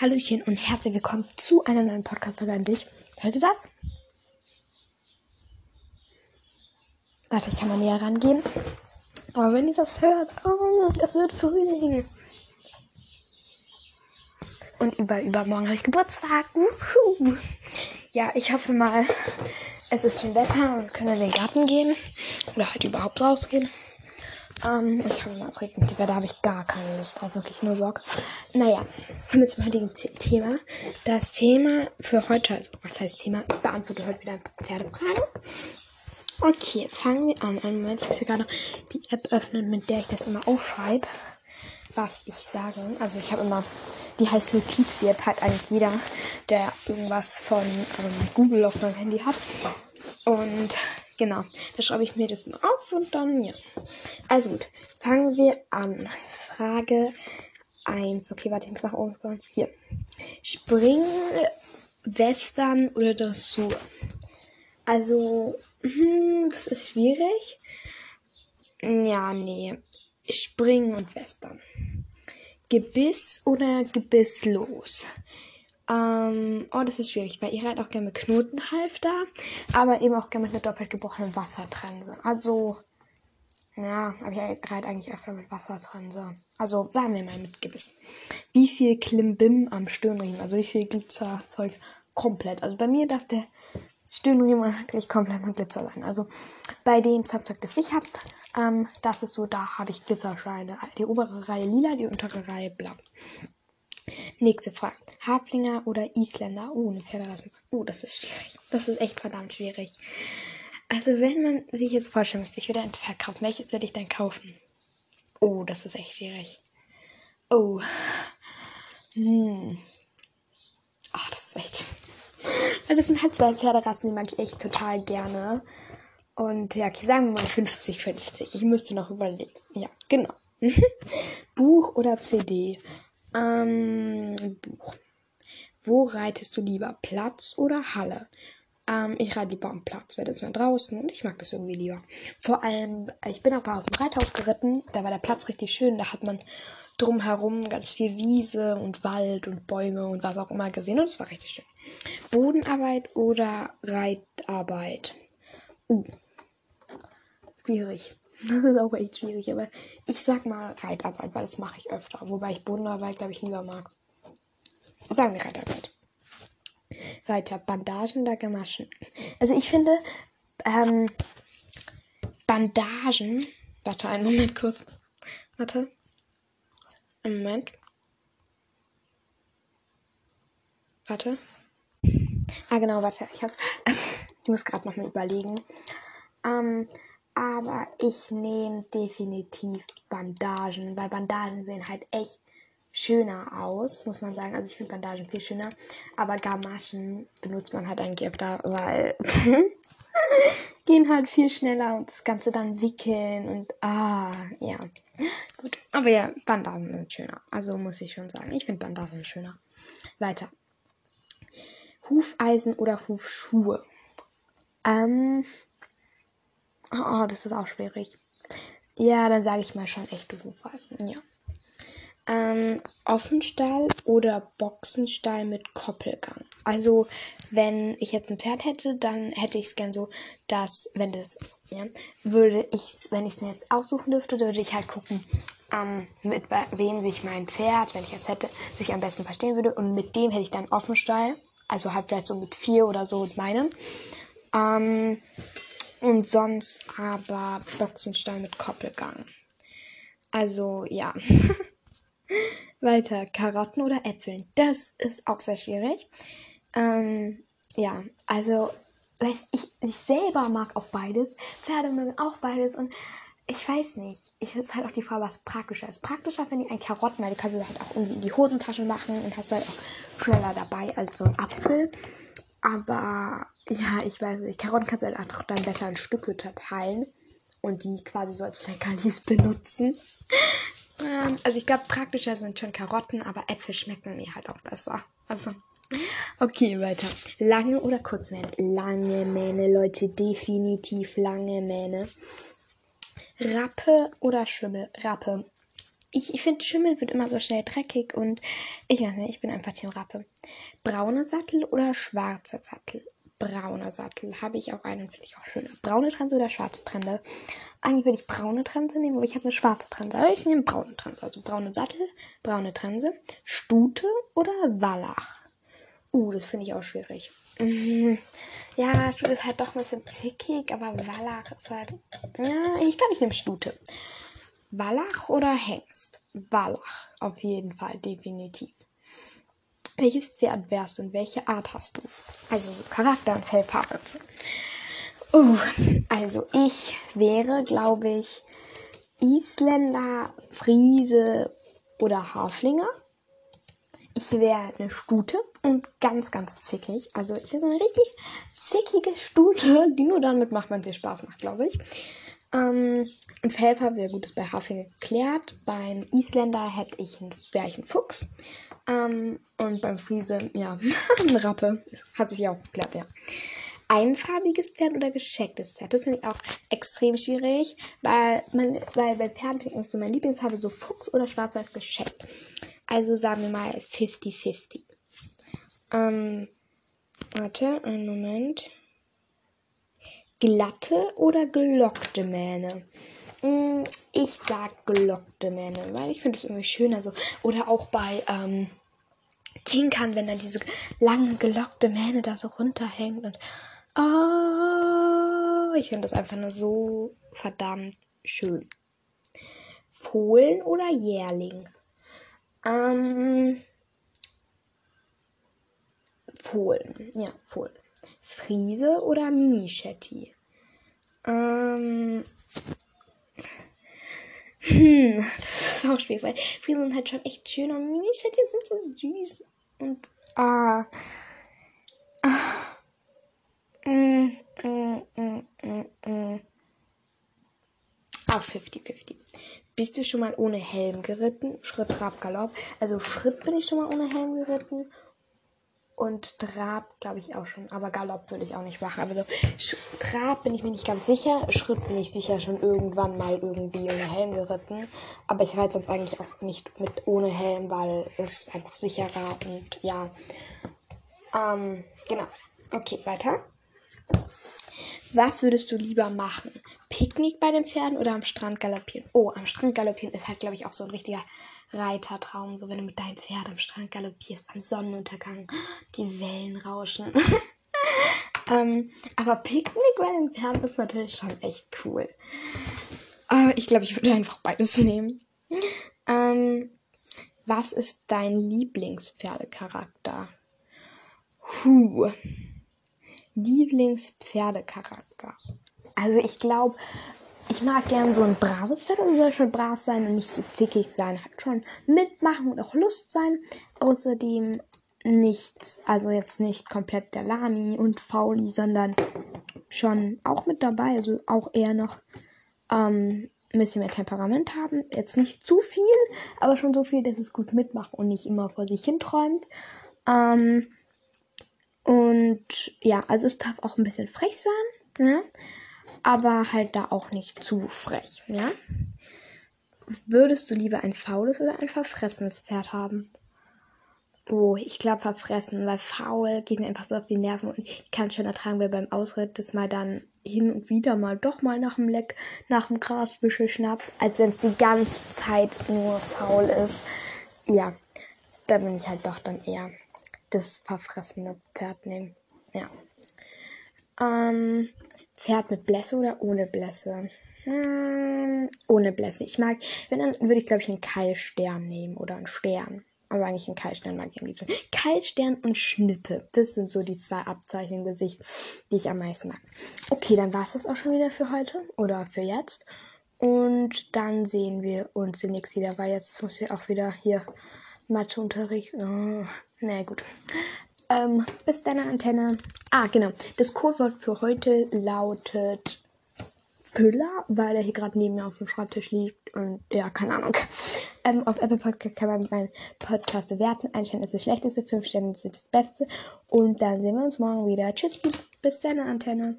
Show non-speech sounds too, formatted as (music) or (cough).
Hallöchen und herzlich willkommen zu einer neuen Podcast-Folge an dich. Hört ihr das? Warte, ich kann mal näher rangehen. Aber wenn ihr das hört, oh, es wird Frühling. Und über übermorgen habe ich Geburtstag. Uhu. Ja, ich hoffe mal, es ist schon Wetter und wir können in den Garten gehen. Oder halt überhaupt rausgehen. Ähm, ich hoffe mal, nicht, weil da habe ich gar keine Lust drauf. Wirklich nur Bock. Naja, kommen wir zum heutigen Thema. Das Thema für heute, also was heißt Thema? Ich beantworte heute wieder Pferdefragen. Okay, fangen wir an. Einen Moment, ich muss hier gerade die App öffnen, mit der ich das immer aufschreibe, was ich sage. Also ich habe immer, die heißt Notiz, die App hat eigentlich jeder, der irgendwas von ähm, Google auf seinem Handy hat. Und genau, da schreibe ich mir das mal auf und dann, ja. Also gut, fangen wir an. Frage 1. Okay, warte, ich muss nach oben scrollen. Hier. Springen, Western oder Dressur? Also, hm, das ist schwierig. Ja, nee. Springen und Western. Gebiss oder gebisslos? Ähm, oh, das ist schwierig, weil ich reite auch gerne mit Knotenhalfter, aber eben auch gerne mit einer doppelt gebrochenen Wassertrense. Also, ja, aber ich reite eigentlich öfter mit Wassertrense. Also, sagen wir mal mit Gebiss. Wie viel Klimbim am Stirnriemen? Also, wie viel Glitzerzeug komplett? Also, bei mir darf der Stirnriemen wirklich komplett mit Glitzer sein. Also, bei den Zapzeug, das ich habe, ähm, das ist so, da habe ich Glitzerscheine. Die obere Reihe lila, die untere Reihe blau. Nächste Frage. Hablinger oder Isländer? Oh, eine Pferderasse. Oh, das ist schwierig. Das ist echt verdammt schwierig. Also, wenn man sich jetzt vorstellen müsste, ich würde ein Pferd kaufen, welches würde ich dann kaufen? Oh, das ist echt schwierig. Oh. Hm. Ach, das ist echt. (laughs) Das sind halt zwei Pferderassen, die mag ich echt total gerne. Und ja, sagen wir mal 50-50. Ich müsste noch überlegen. Ja, genau. (laughs) Buch oder CD? Ähm, Buch. Wo reitest du lieber? Platz oder Halle? Ähm, ich reite lieber am Platz, weil das mal draußen und ich mag das irgendwie lieber. Vor allem, ich bin auch mal auf dem Reithaus geritten, da war der Platz richtig schön, da hat man drumherum ganz viel Wiese und Wald und Bäume und was auch immer gesehen und es war richtig schön. Bodenarbeit oder Reitarbeit? Uh, schwierig. Das ist auch echt schwierig, aber ich sag mal Reitarbeit, weil das mache ich öfter. Wobei ich Bodenarbeit, glaube ich, lieber mag. Sagen wir Reitarbeit. Weiter, Bandagen oder Gamaschen? Also ich finde, ähm, Bandagen. Warte, einen Moment kurz. Warte. Einen Moment. Warte. Ah, genau, warte. Ich, hab, (laughs) ich muss gerade noch mal überlegen. Ähm, aber ich nehme definitiv Bandagen, weil Bandagen sehen halt echt schöner aus, muss man sagen. Also ich finde Bandagen viel schöner, aber Gamaschen benutzt man halt eigentlich öfter, weil (laughs) gehen halt viel schneller und das Ganze dann wickeln und ah, ja. Gut. Aber ja, Bandagen sind schöner. Also muss ich schon sagen. Ich finde Bandagen schöner. Weiter. Hufeisen oder Hufschuhe? Ähm. Oh, das ist auch schwierig. Ja, dann sage ich mal schon echte Hufeisen. Ja. Ähm, Offenstall oder Boxenstall mit Koppelgang. Also, wenn ich jetzt ein Pferd hätte, dann hätte ich es gern so, dass, wenn das, ja, würde ich, wenn ich es mir jetzt aussuchen dürfte, würde ich halt gucken, ähm, mit wem sich mein Pferd, wenn ich jetzt hätte, sich am besten verstehen würde. Und mit dem hätte ich dann Offenstall. Also halt vielleicht so mit vier oder so und meinem. Ähm, und sonst aber Boxenstall mit Koppelgang. Also, ja. (laughs) Weiter, Karotten oder Äpfeln. Das ist auch sehr schwierig. Ähm, ja, also, weiß ich, ich selber mag auch beides. Pferde mögen auch beides und ich weiß nicht. Ich es halt auch die Frage, was praktischer ist. Praktischer finde ich ein Karotten, weil die kannst du halt auch irgendwie in die Hosentasche machen und hast du halt auch schneller dabei als so ein Apfel. Aber ja, ich weiß nicht. Karotten kannst du halt auch dann besser in Stücke teilen und die quasi so als Leckerlis benutzen. Ähm, also ich glaube, praktischer sind schon Karotten, aber Äpfel schmecken mir halt auch besser. Also, okay, weiter. Lange oder Kurzmähne? Lange Mähne, Leute, definitiv lange Mähne. Rappe oder Schimmel? Rappe. Ich, ich finde, Schimmel wird immer so schnell dreckig und ich weiß nicht, ich bin einfach Team Rappe. Brauner Sattel oder schwarzer Sattel? Brauner Sattel. Habe ich auch einen, finde ich auch schöner. Braune Trense oder schwarze Trense? Eigentlich würde ich braune Trense nehmen, aber ich habe eine schwarze Trense. Aber ich nehme braune Trense. Also braune Sattel, braune Trense, Stute oder Wallach? Uh, das finde ich auch schwierig. Mhm. Ja, Stute ist halt doch ein bisschen zickig, aber Wallach ist halt. Ja, ich glaube, ich nehme Stute. Wallach oder Hengst? Wallach, auf jeden Fall, definitiv. Welches Pferd wärst du und welche Art hast du? Also so Charakter und Fellfarbe. Und so. Uh, also ich wäre, glaube ich, Isländer, Friese oder Haflinger. Ich wäre eine Stute und ganz, ganz zickig. Also ich bin so eine richtig zickige Stute, die nur dann mitmacht, wenn sie Spaß macht, glaube ich. Ähm, ein Felfer wäre gut, ist bei Hafling geklärt. Beim Isländer hätte ich ein, wäre ich ein Fuchs. Ähm, und beim Friese, ja, (laughs) ein Rappe. Hat sich ja auch geklärt, ja. Einfarbiges Pferd oder geschecktes Pferd? Das finde ich auch extrem schwierig, weil, man, weil bei Pferden bin ich so meine Lieblingsfarbe so Fuchs oder schwarz-weiß gescheckt. Also sagen wir mal 50-50. Ähm, warte, einen Moment glatte oder gelockte Mähne? Mm, ich sag gelockte Mähne, weil ich finde es irgendwie schöner so. Oder auch bei ähm, Tinkern, wenn dann diese lange gelockte Mähne da so runterhängt und oh, ich finde das einfach nur so verdammt schön. Fohlen oder Jährling? Ähm, Fohlen, ja, Fohlen. Friese oder Mini-Shetty? Ähm. Hm, das ist auch schwierig, weil Friese sind halt schon echt schön und Mini-Shetty sind so süß. Und, ah. ah. Mm, mm, mm, mm, mm. Auch 50-50. Bist du schon mal ohne Helm geritten? Schritt, Trab, Galopp. Also Schritt bin ich schon mal ohne Helm geritten und Trab, glaube ich, auch schon. Aber Galopp würde ich auch nicht machen. Aber so Trab bin ich mir nicht ganz sicher. Schritt bin ich sicher schon irgendwann mal irgendwie ohne Helm geritten. Aber ich reite sonst eigentlich auch nicht mit ohne Helm, weil es einfach sicherer und ja. Ähm, genau. Okay, weiter. Was würdest du lieber machen? Picknick bei den Pferden oder am Strand galoppieren? Oh, am Strand galoppieren ist halt, glaube ich, auch so ein richtiger Reitertraum, so wenn du mit deinem Pferd am Strand galoppierst, am Sonnenuntergang, die Wellen rauschen. (laughs) ähm, aber Picknick bei den Pferden ist natürlich schon echt cool. Aber ich glaube, ich würde einfach beides nehmen. Ähm, was ist dein Lieblingspferdecharakter? Huh. Lieblingspferdecharakter. Also ich glaube, ich mag gern so ein braves Pferd und soll schon brav sein und nicht so zickig sein. Hat schon mitmachen und auch Lust sein. Außerdem nicht, also jetzt nicht komplett der Lami und Fauli, sondern schon auch mit dabei. Also auch eher noch ähm, ein bisschen mehr Temperament haben. Jetzt nicht zu viel, aber schon so viel, dass es gut mitmacht und nicht immer vor sich hinträumt. Ähm, und ja, also es darf auch ein bisschen frech sein. Ne? aber halt da auch nicht zu frech, ja? Würdest du lieber ein faules oder ein verfressenes Pferd haben? Oh, ich glaube verfressen, weil faul geht mir einfach so auf die Nerven und ich kann schon ertragen, wer beim Ausritt das mal dann hin und wieder mal doch mal nach dem Leck, nach dem Grasbüschel schnappt, als wenn es die ganze Zeit nur faul ist. Ja, da bin ich halt doch dann eher das verfressene Pferd nehmen. Ja. Ähm, Pferd mit Blässe oder ohne Blässe? Hm, ohne Blässe. Ich mag, wenn dann würde ich glaube ich einen Keilstern nehmen oder einen Stern. Aber eigentlich einen Keilstern mag ich am liebsten. Keilstern und Schnippe. Das sind so die zwei Abzeichen im Gesicht, die ich am meisten mag. Okay, dann war es das auch schon wieder für heute oder für jetzt. Und dann sehen wir uns demnächst wieder, weil jetzt muss ich auch wieder hier Matheunterricht. Oh, na gut. Ähm, bis deine Antenne. Ah, genau. Das Codewort für heute lautet Füller, weil er hier gerade neben mir auf dem Schreibtisch liegt und ja, keine Ahnung. Ähm, auf Apple Podcast kann man meinen Podcast bewerten. Ein Stern ist das Schlechteste, fünf Sterne sind das Beste. Und dann sehen wir uns morgen wieder. Tschüss, bis deine Antenne.